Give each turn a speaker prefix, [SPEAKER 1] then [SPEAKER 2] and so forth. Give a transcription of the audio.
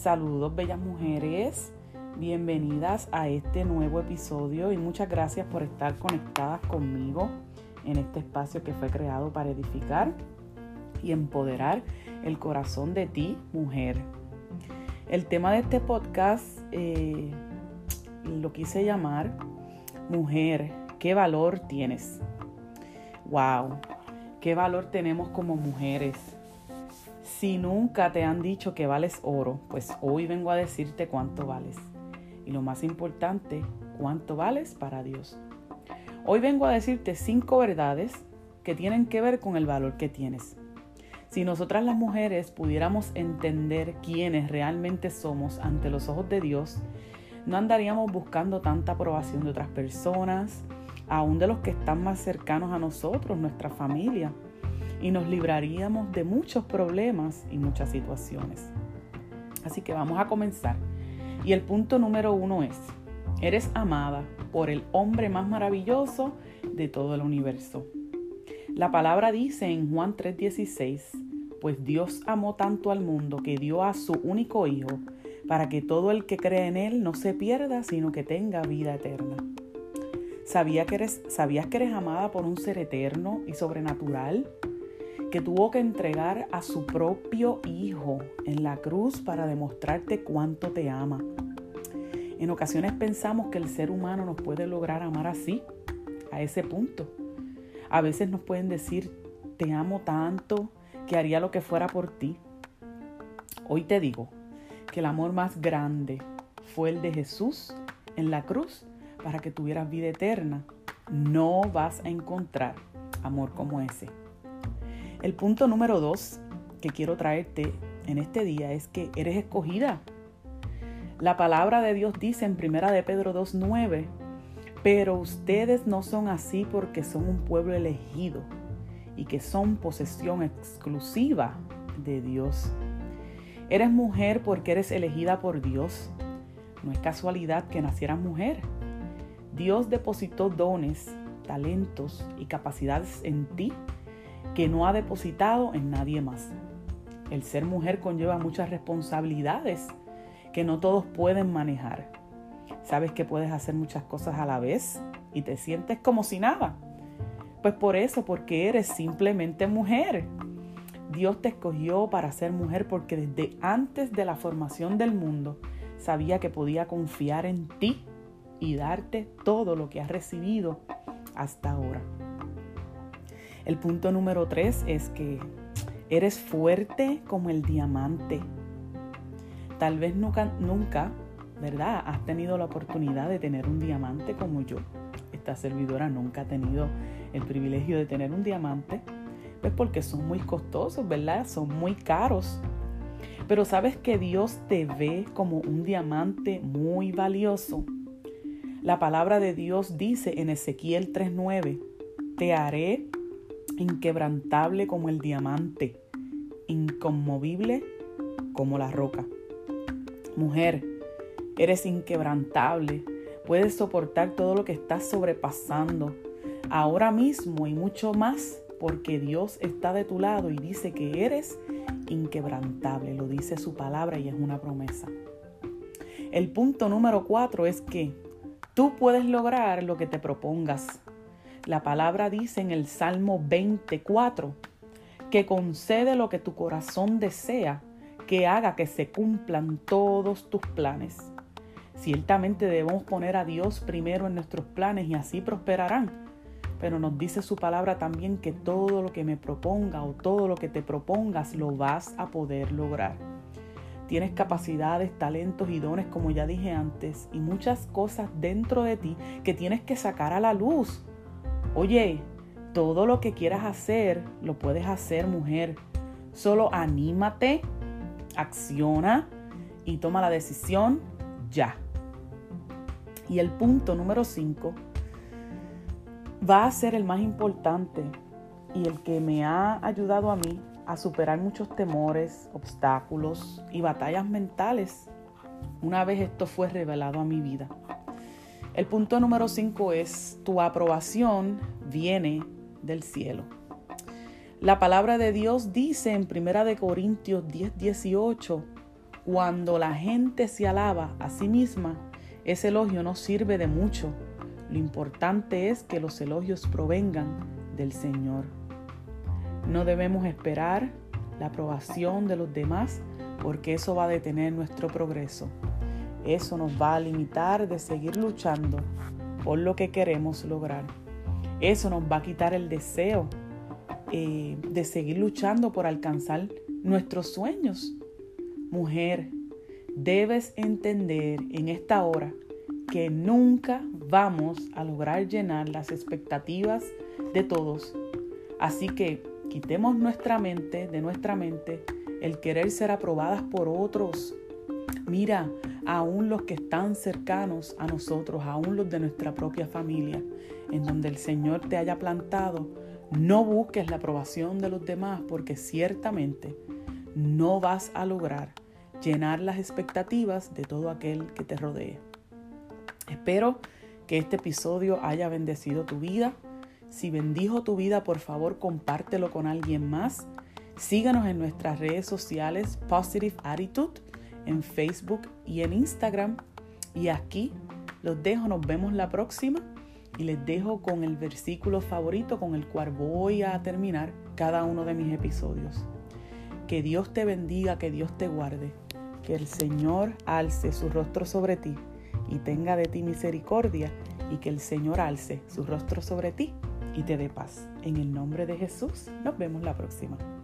[SPEAKER 1] Saludos, bellas mujeres. Bienvenidas a este nuevo episodio y muchas gracias por estar conectadas conmigo en este espacio que fue creado para edificar y empoderar el corazón de ti, mujer. El tema de este podcast eh, lo quise llamar Mujer, ¿qué valor tienes? ¡Wow! ¿Qué valor tenemos como mujeres? Si nunca te han dicho que vales oro, pues hoy vengo a decirte cuánto vales. Y lo más importante, cuánto vales para Dios. Hoy vengo a decirte cinco verdades que tienen que ver con el valor que tienes. Si nosotras las mujeres pudiéramos entender quiénes realmente somos ante los ojos de Dios, no andaríamos buscando tanta aprobación de otras personas, aún de los que están más cercanos a nosotros, nuestra familia y nos libraríamos de muchos problemas y muchas situaciones. Así que vamos a comenzar. Y el punto número uno es, eres amada por el hombre más maravilloso de todo el universo. La palabra dice en Juan 3:16, pues Dios amó tanto al mundo que dio a su único Hijo, para que todo el que cree en Él no se pierda, sino que tenga vida eterna. ¿Sabía que eres, ¿Sabías que eres amada por un ser eterno y sobrenatural? Que tuvo que entregar a su propio Hijo en la cruz para demostrarte cuánto te ama. En ocasiones pensamos que el ser humano nos puede lograr amar así, a ese punto. A veces nos pueden decir, te amo tanto que haría lo que fuera por ti. Hoy te digo que el amor más grande fue el de Jesús en la cruz para que tuvieras vida eterna. No vas a encontrar amor como ese. El punto número dos que quiero traerte en este día es que eres escogida. La palabra de Dios dice en primera de Pedro 2.9, pero ustedes no son así porque son un pueblo elegido y que son posesión exclusiva de Dios. Eres mujer porque eres elegida por Dios. No es casualidad que nacieras mujer. Dios depositó dones, talentos y capacidades en ti que no ha depositado en nadie más. El ser mujer conlleva muchas responsabilidades que no todos pueden manejar. Sabes que puedes hacer muchas cosas a la vez y te sientes como si nada. Pues por eso, porque eres simplemente mujer. Dios te escogió para ser mujer porque desde antes de la formación del mundo sabía que podía confiar en ti y darte todo lo que has recibido hasta ahora. El punto número tres es que eres fuerte como el diamante. Tal vez nunca, nunca, ¿verdad? Has tenido la oportunidad de tener un diamante como yo. Esta servidora nunca ha tenido el privilegio de tener un diamante. Pues porque son muy costosos, ¿verdad? Son muy caros. Pero sabes que Dios te ve como un diamante muy valioso. La palabra de Dios dice en Ezequiel 3:9, te haré inquebrantable como el diamante, inconmovible como la roca. Mujer, eres inquebrantable, puedes soportar todo lo que estás sobrepasando, ahora mismo y mucho más, porque Dios está de tu lado y dice que eres inquebrantable, lo dice su palabra y es una promesa. El punto número cuatro es que tú puedes lograr lo que te propongas. La palabra dice en el Salmo 24 que concede lo que tu corazón desea, que haga que se cumplan todos tus planes. Ciertamente debemos poner a Dios primero en nuestros planes y así prosperarán. Pero nos dice su palabra también que todo lo que me proponga o todo lo que te propongas lo vas a poder lograr. Tienes capacidades, talentos y dones, como ya dije antes, y muchas cosas dentro de ti que tienes que sacar a la luz. Oye, todo lo que quieras hacer, lo puedes hacer, mujer. Solo anímate, acciona y toma la decisión ya. Y el punto número 5 va a ser el más importante y el que me ha ayudado a mí a superar muchos temores, obstáculos y batallas mentales una vez esto fue revelado a mi vida. El punto número 5 es, tu aprobación viene del cielo. La palabra de Dios dice en 1 de Corintios 10, 18, Cuando la gente se alaba a sí misma, ese elogio no sirve de mucho. Lo importante es que los elogios provengan del Señor. No debemos esperar la aprobación de los demás porque eso va a detener nuestro progreso. Eso nos va a limitar de seguir luchando por lo que queremos lograr. Eso nos va a quitar el deseo eh, de seguir luchando por alcanzar nuestros sueños. Mujer, debes entender en esta hora que nunca vamos a lograr llenar las expectativas de todos. Así que quitemos nuestra mente, de nuestra mente, el querer ser aprobadas por otros. Mira, aún los que están cercanos a nosotros, aún los de nuestra propia familia, en donde el Señor te haya plantado, no busques la aprobación de los demás porque ciertamente no vas a lograr llenar las expectativas de todo aquel que te rodee. Espero que este episodio haya bendecido tu vida. Si bendijo tu vida, por favor, compártelo con alguien más. Síganos en nuestras redes sociales Positive Attitude en Facebook y en Instagram. Y aquí los dejo, nos vemos la próxima y les dejo con el versículo favorito con el cual voy a terminar cada uno de mis episodios. Que Dios te bendiga, que Dios te guarde, que el Señor alce su rostro sobre ti y tenga de ti misericordia y que el Señor alce su rostro sobre ti y te dé paz. En el nombre de Jesús, nos vemos la próxima.